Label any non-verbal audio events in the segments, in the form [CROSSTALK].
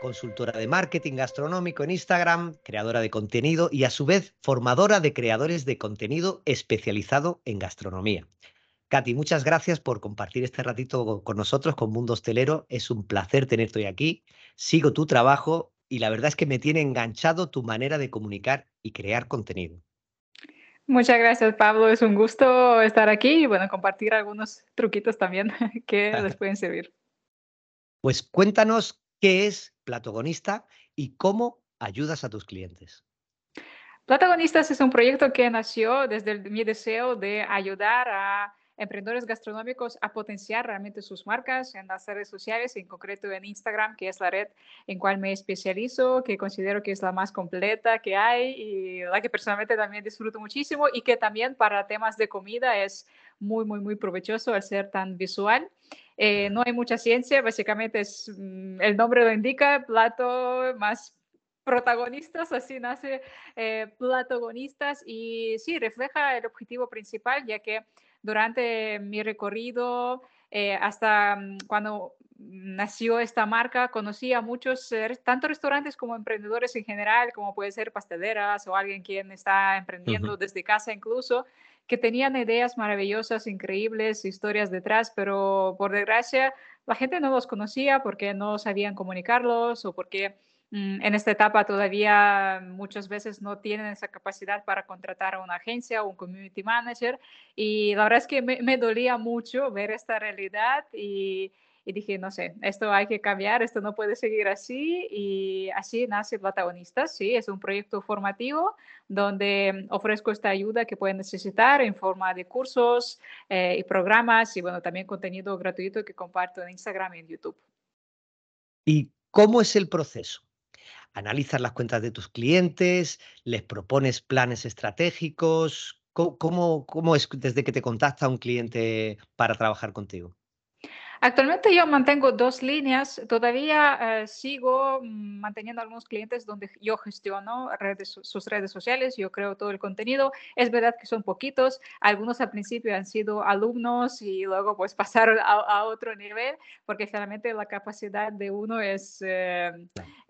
consultora de marketing gastronómico en Instagram, creadora de contenido y a su vez formadora de creadores de contenido especializado en gastronomía. Katy, muchas gracias por compartir este ratito con nosotros, con Mundo Hostelero. Es un placer tenerte hoy aquí. Sigo tu trabajo y la verdad es que me tiene enganchado tu manera de comunicar y crear contenido. Muchas gracias, Pablo. Es un gusto estar aquí y bueno, compartir algunos truquitos también [LAUGHS] que les [LAUGHS] pueden servir. Pues cuéntanos qué es Platogonista y cómo ayudas a tus clientes. Platogonistas es un proyecto que nació desde mi deseo de ayudar a emprendedores gastronómicos a potenciar realmente sus marcas en las redes sociales, en concreto en Instagram, que es la red en cual me especializo, que considero que es la más completa que hay y la que personalmente también disfruto muchísimo y que también para temas de comida es muy, muy, muy provechoso al ser tan visual. Eh, no hay mucha ciencia, básicamente es, mm, el nombre lo indica, plato más protagonistas, así nace eh, Platogonistas y sí, refleja el objetivo principal, ya que durante mi recorrido, eh, hasta mm, cuando nació esta marca, conocí a muchos, eh, tanto restaurantes como emprendedores en general, como puede ser pasteleras o alguien quien está emprendiendo desde casa incluso, que tenían ideas maravillosas, increíbles, historias detrás, pero por desgracia la gente no los conocía porque no sabían comunicarlos o porque Mm, en esta etapa todavía muchas veces no tienen esa capacidad para contratar a una agencia o un community manager. Y la verdad es que me, dolía mucho ver esta realidad y, dije, no sé, esto hay que cambiar, esto no puede seguir así y así nace Platagonistas, sí, es un proyecto formativo donde ofrezco esta ayuda que pueden necesitar en forma de cursos eh, y programas y bueno, también contenido gratuito que comparto en Instagram y en YouTube. ¿Y cómo es el proceso? analizas las cuentas de tus clientes, les propones planes estratégicos. ¿Cómo, cómo, es desde que te contacta un cliente para trabajar contigo? Actualmente yo mantengo dos líneas. Todavía eh, sigo manteniendo algunos clientes donde yo gestiono sus redes sociales, yo creo todo el contenido. Es verdad que son poquitos. Algunos al principio han sido alumnos y luego pues [LAUGHS] pasaron a, otro nivel porque finalmente la capacidad de uno es, eh,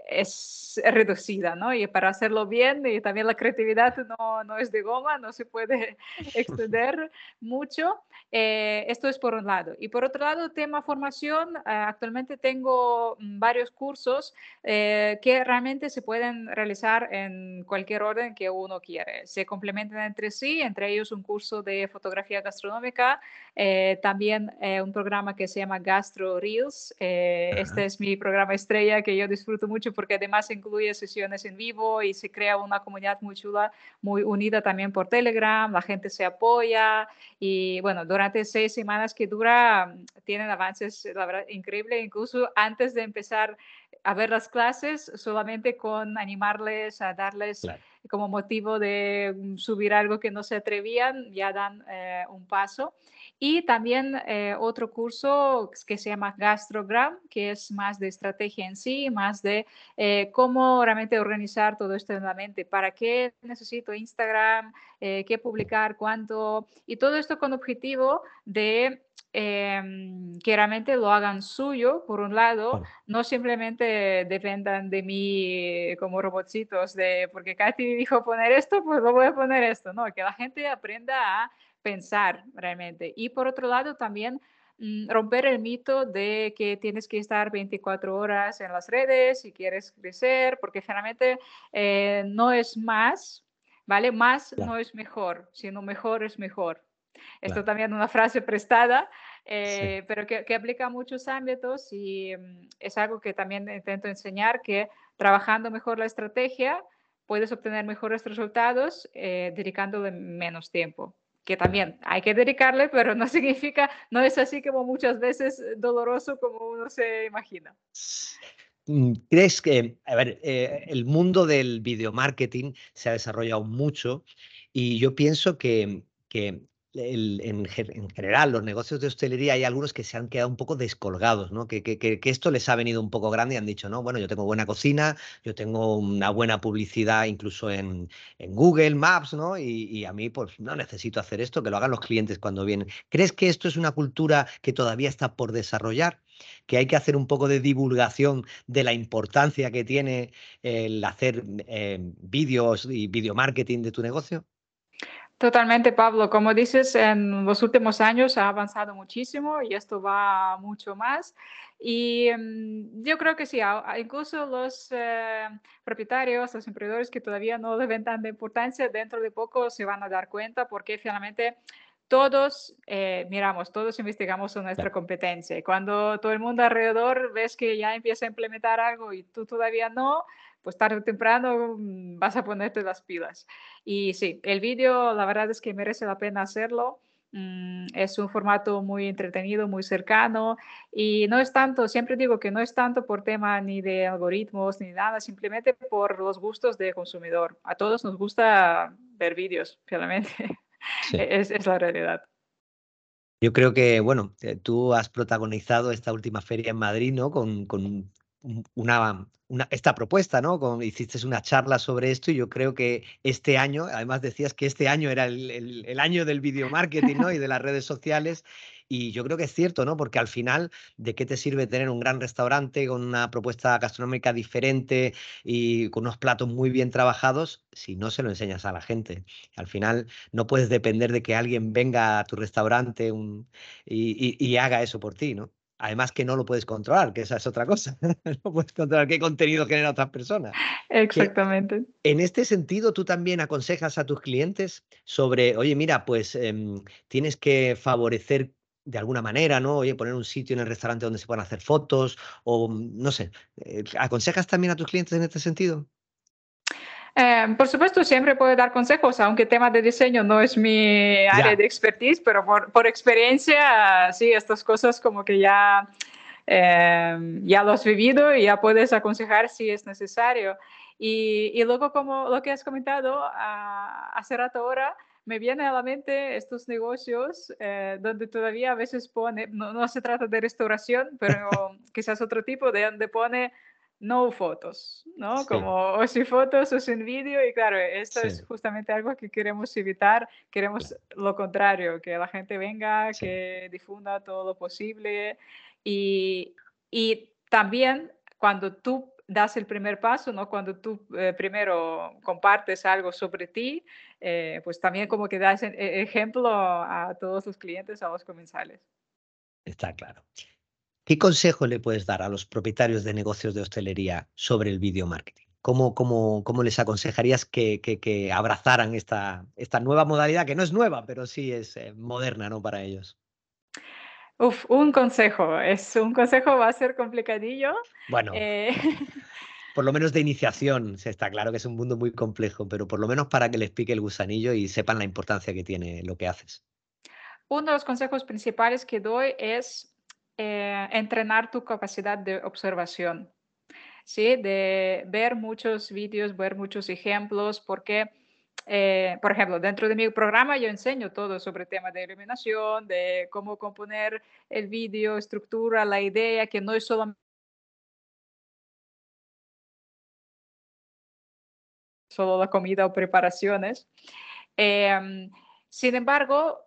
es reducida, ¿no? Y para hacerlo bien, y también la creatividad no, no es de goma, no se puede [LAUGHS] extender mucho. Eh, esto es por un lado. Y por otro lado, tema formación, ah, actualmente tengo mm, varios cursos eh, que realmente se pueden realizar en cualquier orden que uno quiere. Se complementan entre sí, entre ellos un curso de fotografía gastronómica, eh, también un programa que se llama Gastro Reels. este es mi programa estrella que yo disfruto mucho porque además incluye sesiones en vivo y se crea una comunidad muy chula, muy unida también por Telegram, la gente se apoya y bueno, durante seis semanas que dura tienen avances, la verdad, increíble, incluso antes de empezar a ver las clases, solamente con animarles a darles como motivo de subir algo que no se atrevían, ya dan eh, un paso. Y también eh, otro curso que se llama Gastrogram, que es más de estrategia en sí, más de eh, cómo realmente organizar todo esto en la mente, para qué necesito Instagram, eh, qué publicar, cuánto, y todo esto con objetivo de em, que realmente lo hagan suyo, por un lado, no simplemente dependan de mí como robotcitos, de porque Katy dijo poner esto, pues lo voy a poner esto, no, que la gente aprenda a pensar realmente. Y por otro lado, también mm, romper el mito de que tienes que estar 24 horas en las redes si quieres crecer, porque generalmente eh, no es más, ¿vale? Más no es mejor, sino mejor es mejor. Esto también es una frase prestada, eh, pero que, aplica a muchos ámbitos y mm, es algo que también intento enseñar, que trabajando mejor la estrategia puedes obtener mejores resultados eh, dedicándole menos tiempo que también hay que dedicarle, pero no [LAUGHS] significa, no es así como muchas veces doloroso como uno se imagina. Mm, ¿Crees que, a ver, eh, el mundo del video marketing se ha desarrollado mucho y yo pienso que, que en, general, los negocios de hostelería hay algunos que se han quedado un poco descolgados, ¿no? Que, esto les ha venido un poco grande y han dicho, no, bueno, yo tengo buena cocina, yo tengo una buena publicidad incluso en, Google Maps, ¿no? Y, a mí, pues, no necesito hacer esto, que lo hagan los clientes cuando vienen. ¿Crees que esto es una cultura que todavía está por desarrollar? que hay que hacer un poco de divulgación de la importancia que tiene el hacer eh, vídeos y video marketing de tu negocio? Totalmente, Pablo. Como dices, en los últimos años ha avanzado muchísimo y esto va mucho más. Y mm, yo creo que sí, incluso los eh, propietarios, los emprendedores que todavía no le ven tanta importancia, dentro de poco se van a dar cuenta porque finalmente todos eh, miramos, todos investigamos nuestra competencia. Cuando todo el mundo alrededor ves que ya empieza a implementar algo y tú todavía no, pues tarde o temprano mm, vas a ponerte las pilas. Y sí, el vídeo la verdad es que merece la pena hacerlo. Mm, es un formato muy entretenido, muy cercano y no es tanto, siempre digo que no es tanto por tema ni de algoritmos ni nada, simplemente por los gustos del consumidor. A todos nos gusta ver vídeos, claramente. [LAUGHS] Es, es, la realidad. Yo creo que, bueno, eh, tú has protagonizado esta última feria en Madrid, ¿no? Con, con una, esta propuesta, ¿no? Con, hiciste una charla sobre esto y yo creo que este año, además decías que este año era el, año del video marketing, ¿no? Y de las redes sociales. Y yo creo que es cierto, ¿no? Porque al final, ¿de qué te sirve tener un gran restaurante con una propuesta gastronómica diferente y con unos platos muy bien trabajados si no se lo enseñas a la gente? Al final, no puedes depender de que alguien venga a tu restaurante y haga eso por ti, ¿no? Además que no lo puedes controlar, que esa es otra cosa. [LAUGHS] no puedes controlar qué contenido generan otras personas. Exactamente. en este sentido, tú también aconsejas a tus clientes sobre, oye, mira, pues em, tienes que favorecer de alguna manera, ¿no? Oye, poner un sitio en el restaurante donde se puedan hacer fotos o no sé. Eh, ¿Aconsejas también a tus clientes en este sentido? Em, por supuesto, siempre puedo dar consejos, aunque el tema de diseño no es mi área de expertise, pero por, por, experiencia, sí, estas cosas como que ya, em, ya lo has vivido y ya puedes aconsejar si es necesario. Y, y luego, como lo que has comentado uh, hace rato ahora, me viene a la mente estos negocios eh, donde todavía a veces pone, no, no, se trata de restauración, pero [LAUGHS] quizás otro tipo, de donde pone no fotos, ¿no? Como o sin fotos o sin vídeo y claro, esto es justamente algo que queremos evitar, queremos lo contrario, que la gente venga, que difunda todo lo posible y, y, también cuando tú das el primer paso, ¿no? Cuando tú eh, primero compartes algo sobre ti, eh, pues también como que das e, ejemplo a todos los clientes, a los comensales. Está claro. ¿Qué consejo le puedes dar a los propietarios de negocios de hostelería sobre el video marketing? ¿Cómo, cómo, cómo les aconsejarías que, que, abrazaran esta, esta, nueva modalidad, que no es nueva, pero sí es eh, moderna ¿no? para ellos? Uf, un consejo. Es un consejo, va a ser complicadillo. Bueno. Eh, [LAUGHS] por lo menos de iniciación, se está claro que es un mundo muy complejo, pero por lo menos para que les pique el gusanillo y sepan la importancia que tiene lo que haces. Uno de los consejos principales que doy es eh, entrenar tu capacidad de observación, ¿sí? De ver muchos vídeos, ver muchos ejemplos, porque, eh, por ejemplo, dentro de mi programa yo enseño todo sobre el tema de iluminación, de cómo componer el vídeo, estructura, la idea, que no es solamente solo la comida o preparaciones. Em, sin embargo,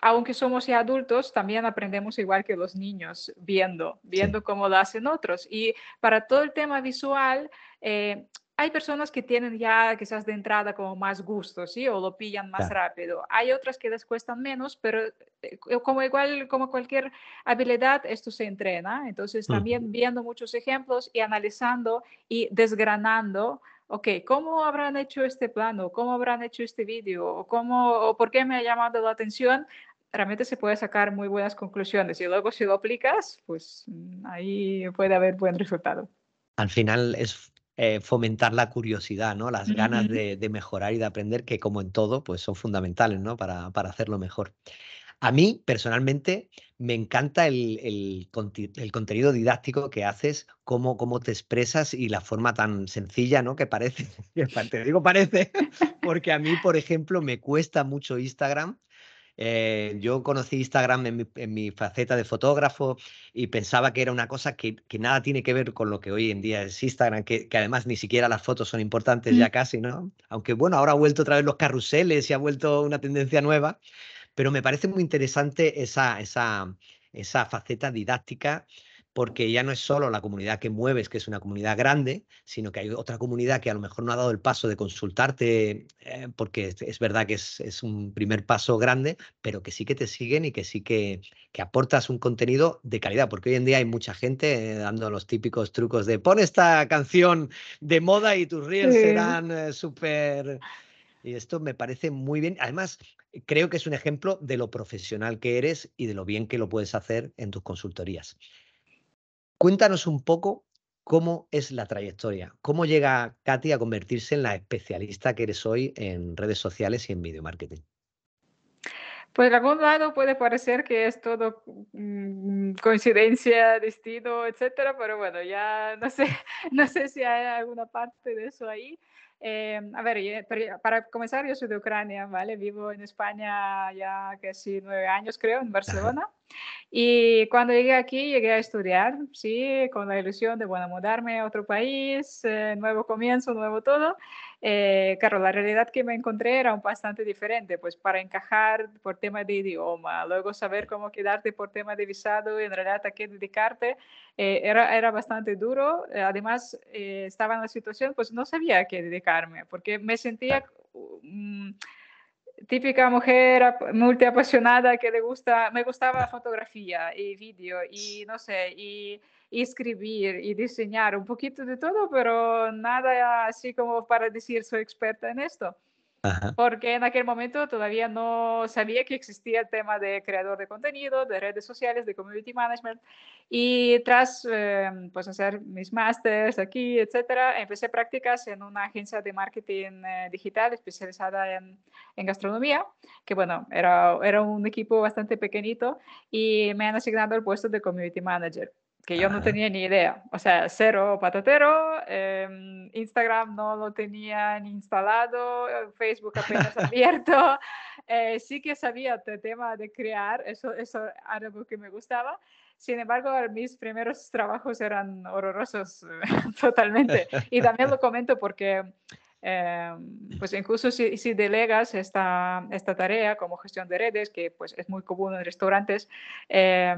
aunque somos ya adultos, también aprendemos igual que los niños, viendo, viendo cómo lo hacen otros. Y para todo el tema visual, eh, hay personas que tienen ya quizás de entrada como más gusto, ¿sí? O lo pillan más rápido. Hay otras que les cuestan menos, pero eh, como igual, como cualquier habilidad, esto se entrena. Entonces, también viendo muchos ejemplos y analizando y desgranando ok, ¿cómo habrán hecho este plano? ¿Cómo habrán hecho este vídeo? ¿O, cómo, ¿O por qué me ha llamado la atención? Realmente se puede sacar muy buenas conclusiones y luego si lo aplicas, pues mm, ahí puede haber buen resultado. Al final es eh, fomentar la curiosidad, ¿no? Las ganas de, mejorar y de aprender, que como en todo, pues son fundamentales, ¿no? Para, para hacerlo mejor. A mí, personalmente, me encanta el, contenido didáctico que haces, cómo, cómo, te expresas y la forma tan sencilla, ¿no? Que parece, [LAUGHS] te digo parece, [LAUGHS] porque a mí, por ejemplo, me cuesta mucho Instagram Eh, yo conocí Instagram en mi, faceta de fotógrafo y pensaba que era una cosa que, nada tiene que ver con lo que hoy en día es Instagram, que, además ni siquiera las fotos son importantes ya mm. casi, ¿no? Aunque bueno, ahora ha vuelto otra vez los carruseles y ha vuelto una tendencia nueva, pero me parece muy interesante esa, esa, esa faceta didáctica porque ya no es solo la comunidad que mueves, que es una comunidad grande, sino que hay otra comunidad que a lo mejor no ha dado el paso de consultarte, eh, porque es, verdad que es, un primer paso grande, pero que sí que te siguen y que sí que, aportas un contenido de calidad, porque hoy en día hay mucha gente eh, dando los típicos trucos de pon esta canción de moda y tus reels serán eh, súper... Y esto me parece muy bien. Además, creo que es un ejemplo de lo profesional que eres y de lo bien que lo puedes hacer en tus consultorías. Cuéntanos un poco cómo es la trayectoria, cómo llega Katy a convertirse en la especialista que eres hoy en redes sociales y en video marketing. Pues de algún lado puede parecer que es todo mm, coincidencia, destino, etcétera, pero bueno, ya no sé, [LAUGHS] no sé si hay alguna parte de eso ahí. Eh, a ver, para comenzar, yo soy de Ucrania, ¿vale? Vivo en España ya casi nueve años, creo, en Barcelona. Y cuando llegué aquí, llegué a estudiar, sí, con la ilusión de, bueno, mudarme a otro país, eh, nuevo comienzo, nuevo todo. Eh, claro, la realidad que me encontré era un bastante diferente, pues para encajar por tema de idioma, luego saber cómo quedarte por tema de visado y en realidad a qué dedicarte, eh, era, era bastante duro. además, estaba en la situación, pues no sabía a qué dedicarme, porque me sentía... Mm, típica mujer multiapasionada que le gusta, me gustaba fotografía y vídeo y no sé, y, escribir y diseñar un poquito de todo, pero nada así como para decir soy experta en esto porque en aquel momento todavía no sabía que existía el tema de creador de contenido, de redes sociales, de community management. Y tras em, pues hacer mis másters aquí, etcétera, empecé prácticas en una agencia de marketing eh, digital especializada en, en, gastronomía, que bueno, era, era un equipo bastante pequeñito y me han asignado el puesto de community manager que yo no tenía ni idea. O sea, cero patatero, em, Instagram no lo tenía ni instalado, Facebook apenas [LAUGHS] abierto. Eh, sí que sabía el tema de crear, eso, eso era algo que me gustaba. Sin embargo, mis primeros trabajos eran horrorosos [LAUGHS] totalmente. Y también lo [LAUGHS] comento porque, em, pues incluso si, si, delegas esta, esta tarea como gestión de redes, que pues es muy común en restaurantes, eh,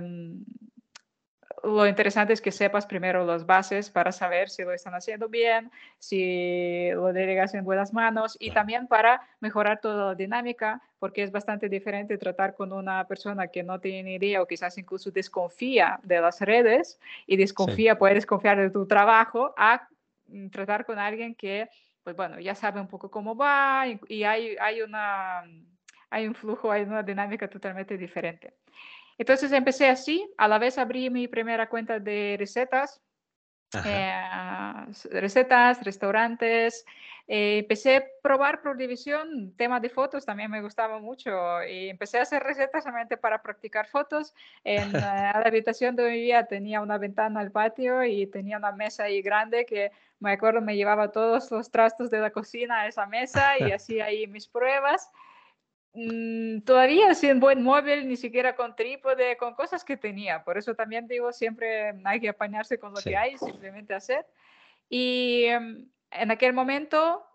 lo interesante es que sepas primero las bases para saber si lo están haciendo bien, si lo delegas en buenas manos y también para mejorar toda la dinámica, porque es bastante diferente tratar con una persona que no tiene idea o quizás incluso desconfía de las redes y desconfía, puede desconfiar de tu trabajo, a mm, tratar con alguien que, pues bueno, ya sabe un poco cómo va y, hay, hay, una, hay un flujo, hay una dinámica totalmente diferente. Entonces empecé así, a la vez abrí mi primera cuenta de recetas, eh, recetas, restaurantes. Eh, empecé a probar por división, tema de fotos también me gustaba mucho y empecé a hacer recetas solamente para practicar fotos. En [LAUGHS] la habitación donde vivía tenía una ventana al patio y tenía una mesa ahí grande que me acuerdo me llevaba todos los trastos de la cocina a esa mesa y [LAUGHS] hacía ahí mis pruebas. Mm, todavía sin buen móvil, ni siquiera con trípode, con cosas que tenía. Por eso también digo, siempre hay que apañarse con lo que hay, simplemente hacer. Y em, en aquel momento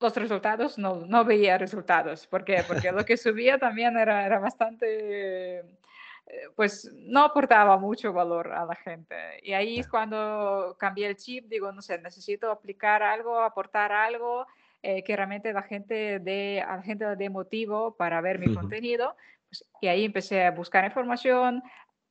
los resultados, no, no veía resultados. ¿Por qué? Porque lo que [LAUGHS] subía también era, era bastante, eh, pues no aportaba mucho valor a la gente. Y ahí es cuando cambié el chip, digo, no sé, necesito aplicar algo, aportar algo eh, que realmente la gente de, a la gente de motivo para ver mi contenido. Pues, y ahí empecé a buscar información,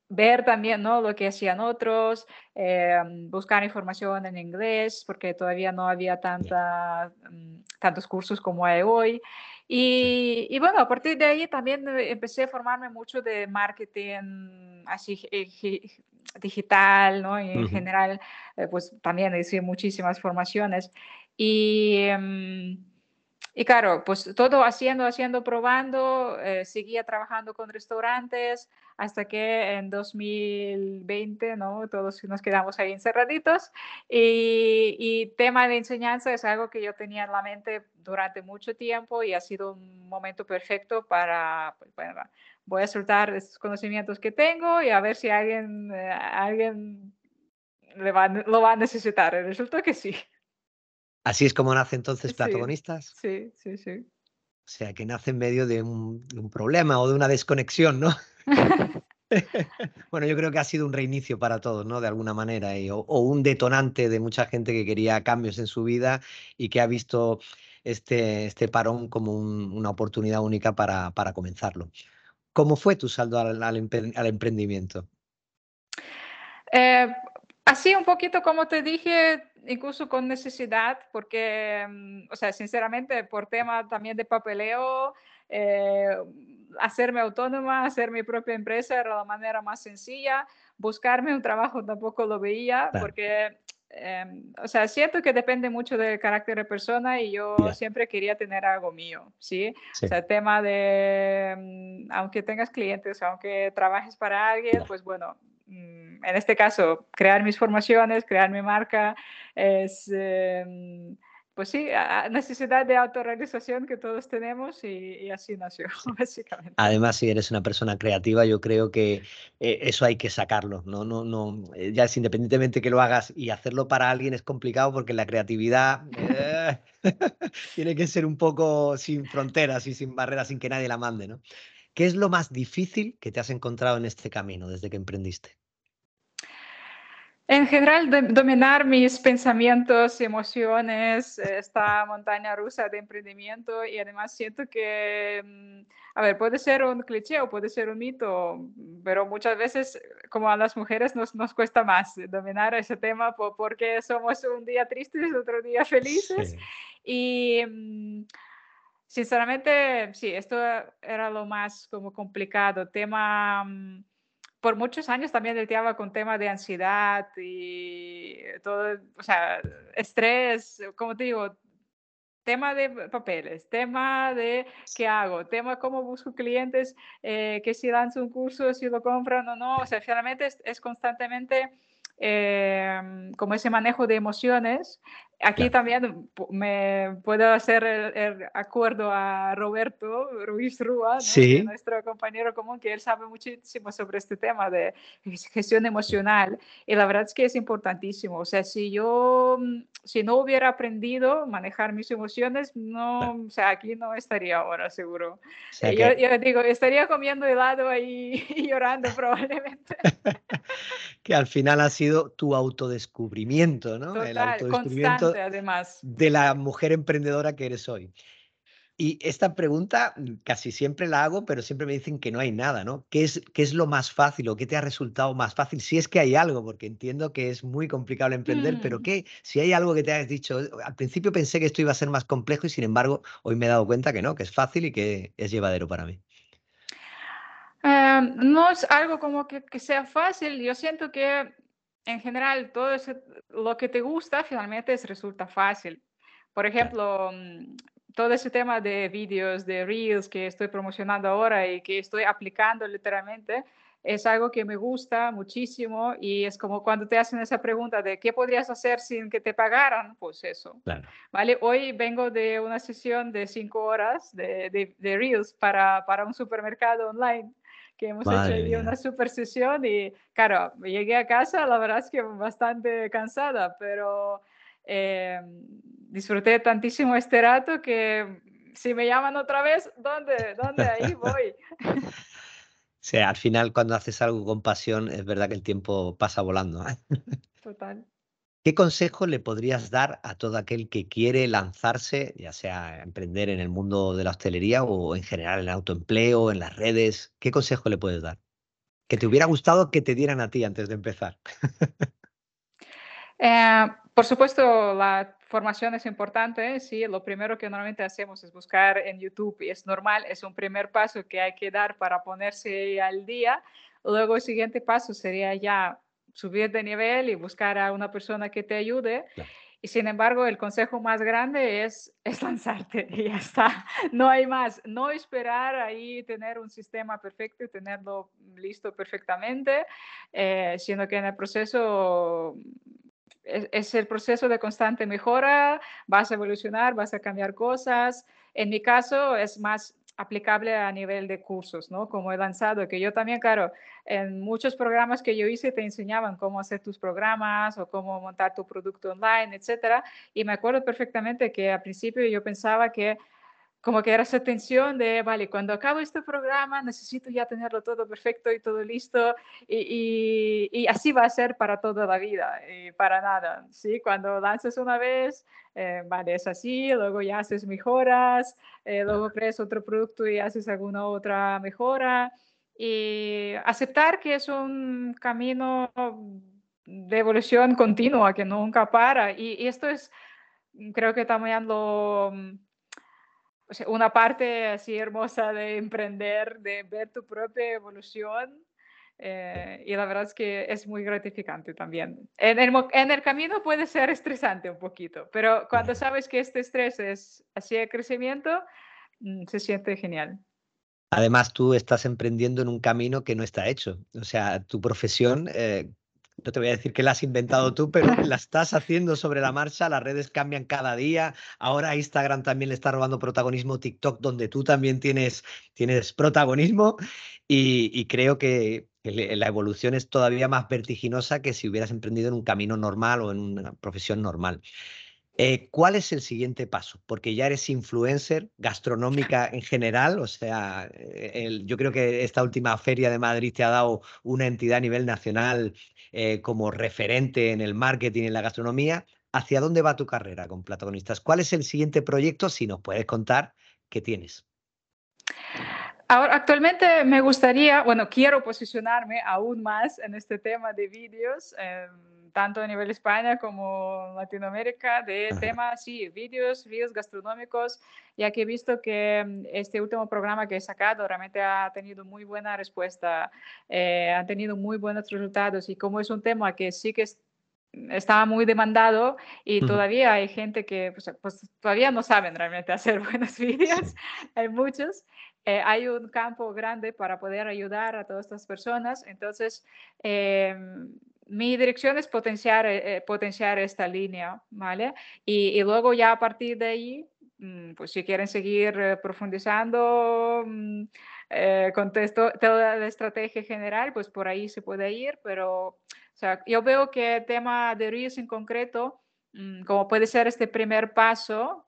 ver también ¿no? lo que hacían otros, eh, buscar información en inglés, porque todavía no había tanta, mm, tantos cursos como hay hoy. Y, y, bueno, a partir de ahí también empecé a formarme mucho de marketing así digital, ¿no? Y en general, eh, pues también hice muchísimas formaciones. Y, em, y claro, pues todo haciendo, haciendo, probando, eh, seguía trabajando con restaurantes hasta que en 2020, ¿no? Todos nos quedamos ahí encerraditos. Y, y, tema de enseñanza es algo que yo tenía en la mente durante mucho tiempo y ha sido un momento perfecto para, pues, bueno, voy a soltar estos conocimientos que tengo y a ver si alguien, eh, alguien le va, lo va a necesitar. Resulta que sí. Así es como nace entonces Platogonistas. Sí, sí, sí. O sea, que nace en medio de un, problema o de una desconexión, ¿no? [LAUGHS] [LAUGHS] bueno, yo creo que ha sido un reinicio para todos, ¿no? De alguna manera, o, un detonante de mucha gente que quería cambios en su vida y que ha visto este, este parón como una oportunidad única para, para, comenzarlo. ¿Cómo fue tu saldo al, emprendimiento? Eh, así un poquito como te dije, incluso con necesidad, porque, mm, o sea, sinceramente, por tema también de papeleo, eh, hacerme autónoma, hacer mi propia empresa era la manera más sencilla. Buscarme un trabajo tampoco lo veía, porque, em, o sea, siento que depende mucho del carácter de persona y yo siempre quería tener algo mío, ¿sí? O sea, tema de, mm, aunque tengas clientes, aunque trabajes para alguien, pues bueno, en este caso, crear mis formaciones, crear mi marca, es, em, pues sí, necesidad de autorrealización que todos tenemos y, así nació, [LAUGHS] básicamente. Además, si eres una persona creativa, yo creo que eh, eso hay que sacarlo, ¿no? no, no eh, ya es independientemente que lo hagas y hacerlo para alguien es complicado porque la creatividad eh, [LAUGHS] tiene que ser un poco sin fronteras y sin barreras, sin que nadie la mande, ¿no? ¿Qué es lo más difícil que te has encontrado en este camino desde que emprendiste? En general, dominar mis pensamientos, emociones, esta montaña rusa de emprendimiento y además siento que, mm, a ver, puede ser un cliché o puede ser un mito, pero muchas veces como a las mujeres nos, nos cuesta más dominar ese tema porque somos un día tristes, otro día felices y... Sinceramente, sí, esto era lo más como complicado. Tema, mm, por muchos años también lidiaba con tema de ansiedad y todo, o sea, estrés, como te digo, tema de papeles, tema de qué hago, tema cómo busco clientes, eh, que si lanzo un curso, si lo compran o no, o sea, finalmente es, constantemente em, como ese manejo de emociones Aquí también me puedo hacer el, acuerdo a Roberto Ruiz Rúa, nuestro compañero común, que él sabe muchísimo sobre este tema de gestión emocional. Y la verdad es que es importantísimo. O sea, si yo, mm, si no hubiera aprendido a manejar mis emociones, no, o sea, aquí no estaría ahora, seguro. yo, digo, estaría comiendo helado ahí [LAUGHS] y llorando probablemente. [LAUGHS] que al final ha sido tu autodescubrimiento, ¿no? el autodescubrimiento además. De la mujer emprendedora que eres hoy. Y esta pregunta mm, casi siempre la hago, pero siempre me dicen que no hay nada, ¿no? ¿Qué es, qué es lo más fácil o qué te ha resultado más fácil? Si es que hay algo, porque entiendo que es muy complicado emprender, pero mm. ¿qué? Si hay algo que te has dicho, al principio pensé que esto iba a ser más complejo y sin embargo hoy me he dado cuenta que no, que es fácil y que es llevadero para mí. Em, no es algo como que, que, sea fácil. Yo siento que en general, todo lo que te gusta finalmente resulta fácil. Por ejemplo, mm, todo ese tema de vídeos, de reels que estoy promocionando ahora y que estoy aplicando literalmente, es algo que me gusta muchísimo y es como cuando te hacen esa pregunta de qué podrías hacer sin que te pagaran, pues eso. ¿Vale? Hoy vengo de una sesión de cinco horas de, de, de Reels para, para un supermercado online que hemos hecho una super sesión y claro, llegué a casa, la verdad es que bastante cansada, pero eh, disfruté tantísimo este rato que si me llaman otra vez, ¿dónde? ¿Dónde? Ahí voy. [LAUGHS] Sí, al final cuando haces algo con pasión es verdad que el tiempo pasa volando. ¿eh? Total. ¿Qué consejo le podrías dar a todo aquel que quiere lanzarse, ya sea emprender en el mundo de la hostelería o en general en autoempleo, en las redes? ¿Qué consejo le puedes dar? Que te hubiera gustado que te dieran a ti antes de empezar. [LAUGHS] Eh, por supuesto, la formación es importante. Sí, lo primero que normalmente hacemos es buscar en YouTube y es normal, es un primer paso que hay que dar para ponerse al día. Luego, el siguiente paso sería ya subir de nivel y buscar a una persona que te ayude. Y sin embargo, el consejo más grande es, [LAUGHS] es lanzarte y ya está. No hay más. No esperar ahí tener un sistema perfecto y tenerlo listo perfectamente, eh, sino que en el proceso es, el proceso de constante mejora, vas a evolucionar, vas a cambiar cosas. En mi caso es más aplicable a nivel de cursos, ¿no? Como he lanzado, que yo también, claro, en muchos programas que yo hice te enseñaban cómo hacer tus programas o cómo montar tu producto online, etcétera. Y me acuerdo perfectamente que al principio yo pensaba que como que era esa tensión de, vale, cuando acabo este programa necesito ya tenerlo todo perfecto y todo listo y, y, así va a ser para toda la vida y para nada, ¿sí? Cuando lanzas una vez, eh, vale, es así, luego ya haces mejoras, eh, luego crees otro producto y haces alguna otra mejora y aceptar que es un camino de evolución continua que nunca para y, y esto es, creo que también lo una parte así hermosa de emprender, de ver tu propia evolución. Eh, y la verdad es que es muy gratificante también. En el, en el, camino puede ser estresante un poquito, pero cuando sabes que este estrés es hacia el crecimiento, mm, se siente genial. Además, tú estás emprendiendo en un camino que no está hecho. O sea, tu profesión eh, no te voy a decir que la has inventado tú, pero [LAUGHS] la estás haciendo sobre la marcha, las redes cambian cada día, ahora Instagram también le está robando protagonismo, TikTok, donde tú también tienes, tienes protagonismo y, creo que la evolución es todavía más vertiginosa que si hubieras emprendido en un camino normal o en una profesión normal. Eh, ¿Cuál es el siguiente paso? Porque ya eres influencer gastronómica en general, o sea, eh, yo creo que esta última feria de Madrid te ha dado una entidad a nivel nacional eh, como referente en el marketing, en la gastronomía. ¿Hacia dónde va tu carrera con Platonistas? ¿Cuál es el siguiente proyecto? Si nos puedes contar, ¿qué tienes? Ahora, actualmente me gustaría, bueno, quiero posicionarme aún más en este tema de vídeos, em, tanto a nivel España como Latinoamérica, de temas, sí, vídeos, vídeos gastronómicos, ya que he visto que em, este último programa que he sacado realmente ha tenido muy buena respuesta, eh, ha tenido muy buenos resultados y como es un tema que sí que estaba muy demandado y todavía hay gente que pues, pues, todavía no saben realmente hacer [LAUGHS] buenos vídeos, hay muchos. Eh, hay un campo grande para poder ayudar a todas estas personas. Entonces, eh, mi dirección es potenciar, eh, potenciar esta línea, ¿vale? Y, luego ya a partir de ahí, mm, pues si quieren seguir profundizando mm, con toda la estrategia general, pues por ahí se puede ir, pero o sea, yo veo que el tema de Reels en concreto, mm, como puede ser este primer paso,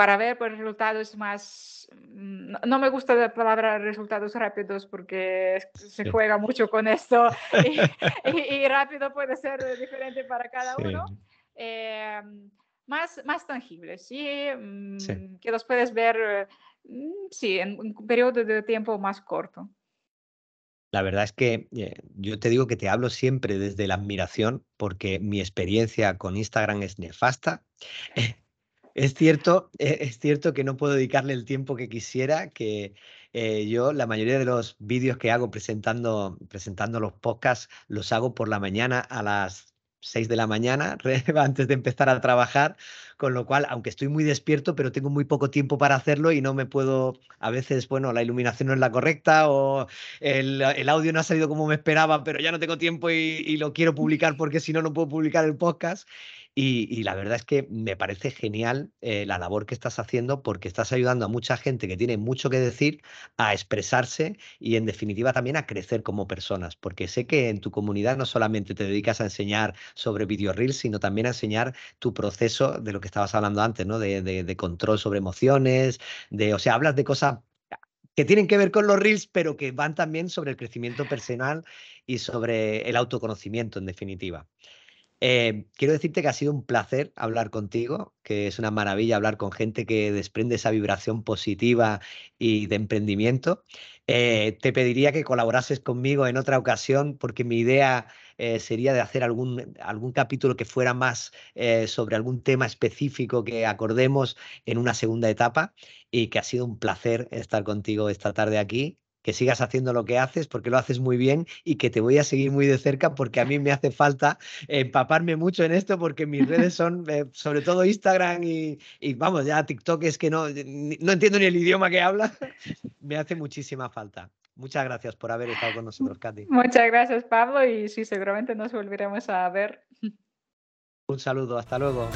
para ver pues, resultados más... Mm, no, me gusta la palabra resultados rápidos porque se juega mucho con esto [LAUGHS] [LAUGHS] y, rápido puede ser diferente para cada uno. Em, más, más tangibles, ¿sí? Mm, que los puedes ver, mm, sí, en un periodo de tiempo más corto. La verdad es que eh, yo te digo que te hablo siempre desde la admiración porque mi experiencia con Instagram es nefasta. [LAUGHS] Es cierto, e, es cierto que no puedo dedicarle el tiempo que quisiera, que eh, yo la mayoría de los vídeos que hago presentando, presentando los podcasts los hago por la mañana a las 6 de la mañana [LAUGHS] antes de empezar a trabajar, con lo cual, aunque estoy muy despierto, pero tengo muy poco tiempo para hacerlo y no me puedo, a veces, bueno, la iluminación no es la correcta o el, audio no ha salido como me esperaba, pero ya no tengo tiempo y, y lo quiero publicar porque si no, no puedo publicar el podcast. Y, la verdad es que me parece genial eh, la labor que estás haciendo porque estás ayudando a mucha gente que tiene mucho que decir a expresarse y en definitiva también a crecer como personas, porque sé que en tu comunidad no solamente te dedicas a enseñar sobre video reels, sino también a enseñar tu proceso de lo que estabas hablando antes, ¿no? De, de control sobre emociones, de, o sea, hablas de cosas que tienen que ver con los reels, pero que van también sobre el crecimiento personal y sobre el autoconocimiento, en definitiva. Eh, quiero decirte que ha sido un placer hablar contigo, que es una maravilla hablar con gente que desprende esa vibración positiva y de emprendimiento. Eh, te pediría que colaborases conmigo en otra ocasión, porque mi idea eh, sería de hacer algún, algún capítulo que fuera más sobre algún tema específico que acordemos en una segunda etapa y que ha sido un placer estar contigo esta tarde aquí que sigas haciendo lo que haces porque lo haces muy bien y que te voy a seguir muy de cerca porque a mí me hace falta empaparme mucho en esto porque mis [LAUGHS] redes son eh, sobre todo Instagram y, vamos, ya TikTok es que no, no entiendo ni el idioma que habla, [LAUGHS] me hace muchísima falta. Muchas gracias por haber estado con nosotros, Katy. Muchas gracias, Pablo, y sí, seguramente nos volveremos a ver. Un saludo, hasta luego.